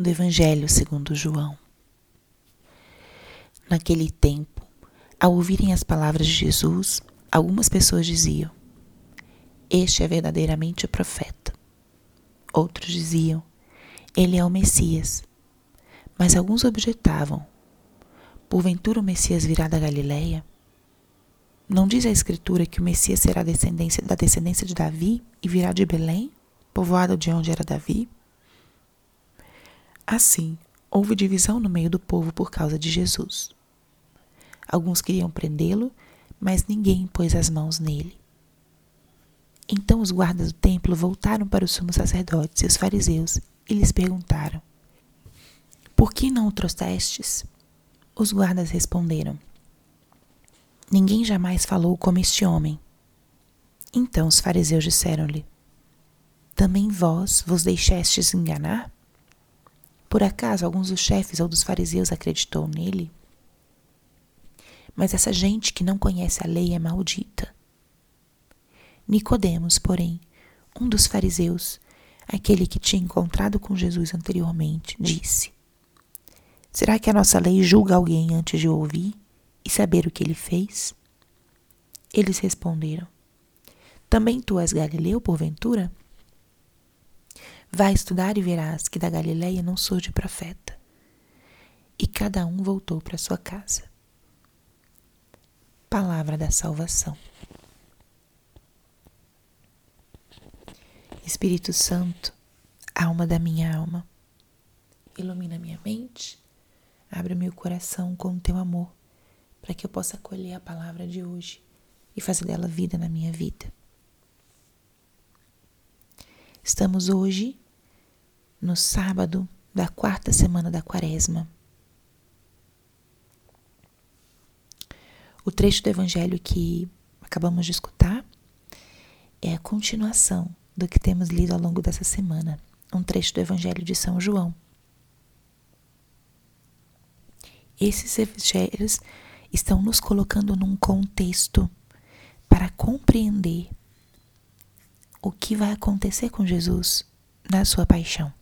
do Evangelho segundo João. Naquele tempo, ao ouvirem as palavras de Jesus, algumas pessoas diziam: Este é verdadeiramente o profeta. Outros diziam: Ele é o Messias. Mas alguns objetavam: Porventura o Messias virá da Galileia? Não diz a Escritura que o Messias será descendência da descendência de Davi e virá de Belém, povoado de onde era Davi? Assim, houve divisão no meio do povo por causa de Jesus. Alguns queriam prendê-lo, mas ninguém pôs as mãos nele. Então os guardas do templo voltaram para os sumos sacerdotes e os fariseus e lhes perguntaram: Por que não o trouxestes? Os guardas responderam: Ninguém jamais falou como este homem. Então os fariseus disseram-lhe: Também vós vos deixastes enganar? Por acaso alguns dos chefes ou dos fariseus acreditou nele? Mas essa gente que não conhece a lei é maldita. Nicodemos, porém, um dos fariseus, aquele que tinha encontrado com Jesus anteriormente, disse: Será que a nossa lei julga alguém antes de ouvir e saber o que ele fez? Eles responderam: Também tu és Galileu, porventura? Vai estudar e verás que da Galileia não surge profeta. E cada um voltou para sua casa. Palavra da salvação. Espírito Santo, alma da minha alma, ilumina minha mente, abre meu coração com o teu amor, para que eu possa acolher a palavra de hoje e fazer dela vida na minha vida. Estamos hoje no sábado da quarta semana da quaresma. O trecho do evangelho que acabamos de escutar é a continuação do que temos lido ao longo dessa semana, um trecho do evangelho de São João. Esses evangelhos estão nos colocando num contexto para compreender o que vai acontecer com Jesus na sua paixão.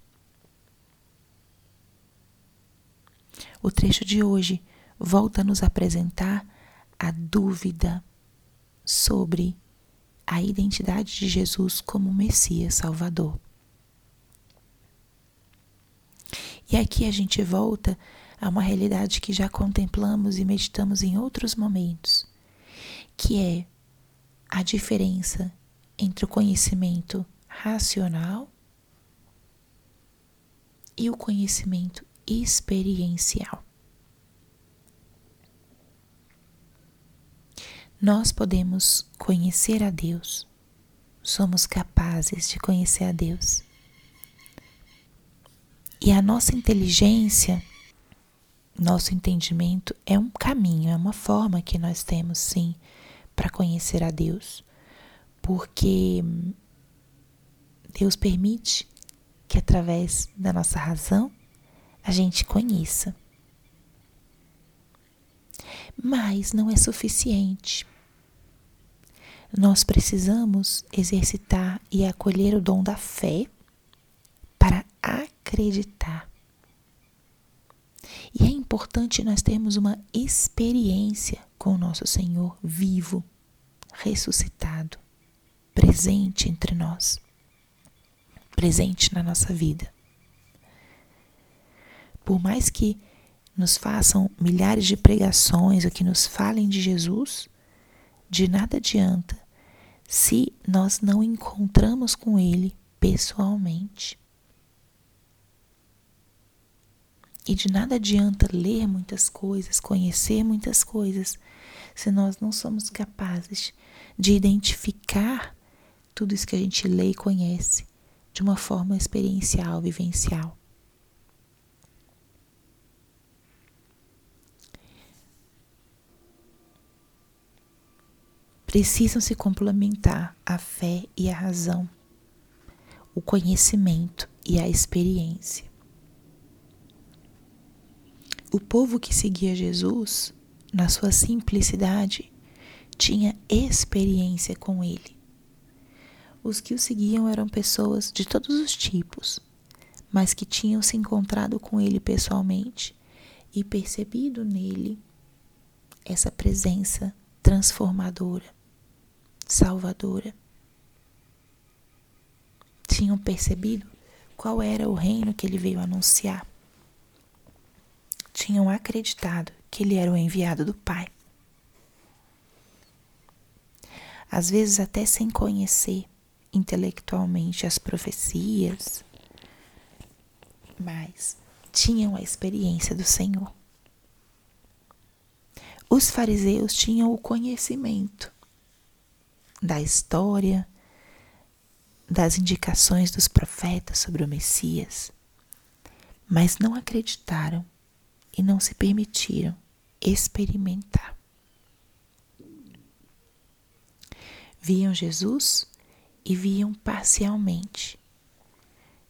O trecho de hoje volta a nos apresentar a dúvida sobre a identidade de Jesus como Messias Salvador. E aqui a gente volta a uma realidade que já contemplamos e meditamos em outros momentos, que é a diferença entre o conhecimento racional e o conhecimento experiencial. Nós podemos conhecer a Deus, somos capazes de conhecer a Deus. E a nossa inteligência, nosso entendimento é um caminho, é uma forma que nós temos sim para conhecer a Deus, porque Deus permite que através da nossa razão a gente conheça. Mas não é suficiente. Nós precisamos exercitar e acolher o dom da fé para acreditar. E é importante nós termos uma experiência com o nosso Senhor vivo, ressuscitado, presente entre nós, presente na nossa vida. Por mais que nos façam milhares de pregações ou que nos falem de Jesus, de nada adianta se nós não encontramos com Ele pessoalmente. E de nada adianta ler muitas coisas, conhecer muitas coisas, se nós não somos capazes de identificar tudo isso que a gente lê e conhece de uma forma experiencial, vivencial. Precisam se complementar a fé e a razão, o conhecimento e a experiência. O povo que seguia Jesus, na sua simplicidade, tinha experiência com ele. Os que o seguiam eram pessoas de todos os tipos, mas que tinham se encontrado com ele pessoalmente e percebido nele essa presença transformadora, salvadora. Tinham percebido qual era o reino que ele veio anunciar. Tinham acreditado que ele era o enviado do Pai. Às vezes, até sem conhecer intelectualmente as profecias, mas tinham a experiência do Senhor. Os fariseus tinham o conhecimento da história, das indicações dos profetas sobre o Messias, mas não acreditaram e não se permitiram experimentar. Viam Jesus e viam parcialmente.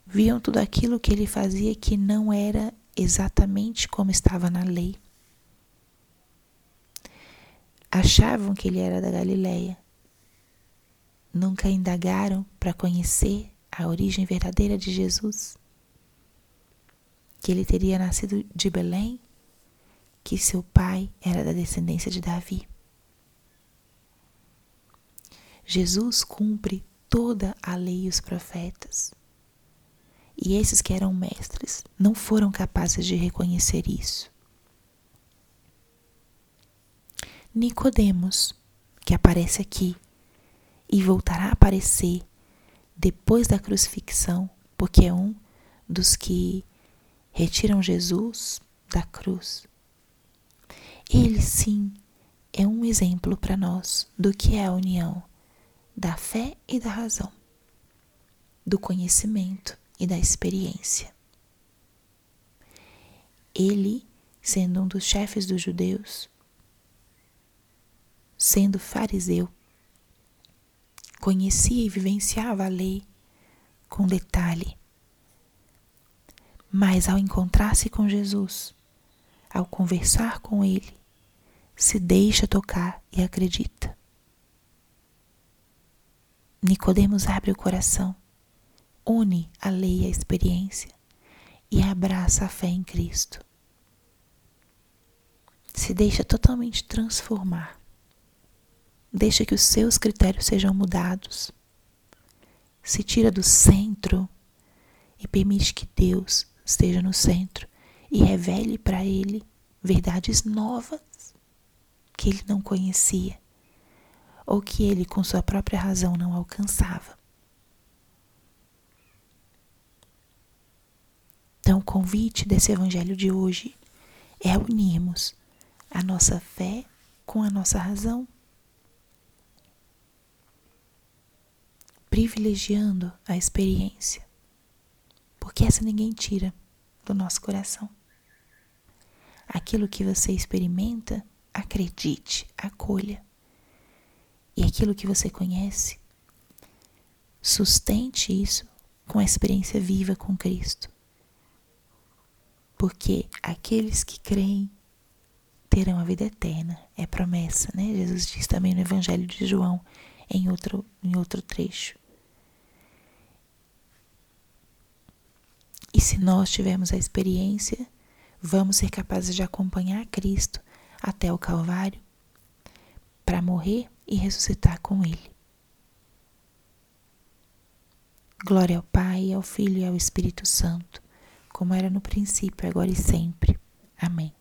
Viam tudo aquilo que ele fazia que não era exatamente como estava na lei. Achavam que ele era da Galileia. Nunca indagaram para conhecer a origem verdadeira de Jesus. Que ele teria nascido de Belém, que seu pai era da descendência de Davi. Jesus cumpre toda a lei e os profetas. E esses que eram mestres não foram capazes de reconhecer isso. Nicodemos, que aparece aqui e voltará a aparecer depois da crucifixão, porque é um dos que retiram Jesus da cruz. Ele sim é um exemplo para nós do que é a união da fé e da razão, do conhecimento e da experiência. Ele, sendo um dos chefes dos judeus, sendo fariseu, conhecia e vivenciava a lei com detalhe. Mas ao encontrar-se com Jesus, ao conversar com Ele, se deixa tocar e acredita. Nicodemos abre o coração, une a lei a experiência e abraça a fé em Cristo. Se deixa totalmente transformar. Deixa que os seus critérios sejam mudados. Se tira do centro e permite que Deus esteja no centro e revele para ele verdades novas que ele não conhecia ou que ele, com sua própria razão, não alcançava. Então, o convite desse evangelho de hoje é unirmos a nossa fé com a nossa razão, privilegiando a experiência, porque essa ninguém tira do nosso coração. Aquilo que você experimenta, acredite, acolha e aquilo que você conhece, sustente isso com a experiência viva com Cristo. Porque aqueles que creem terão a vida eterna, é promessa, né? Jesus diz também no Evangelho de João, em outro, em outro trecho. E se nós tivermos a experiência, vamos ser capazes de acompanhar Cristo até o Calvário para morrer e ressuscitar com Ele. Glória ao Pai, ao Filho e ao Espírito Santo, como era no princípio, agora e sempre. Amém.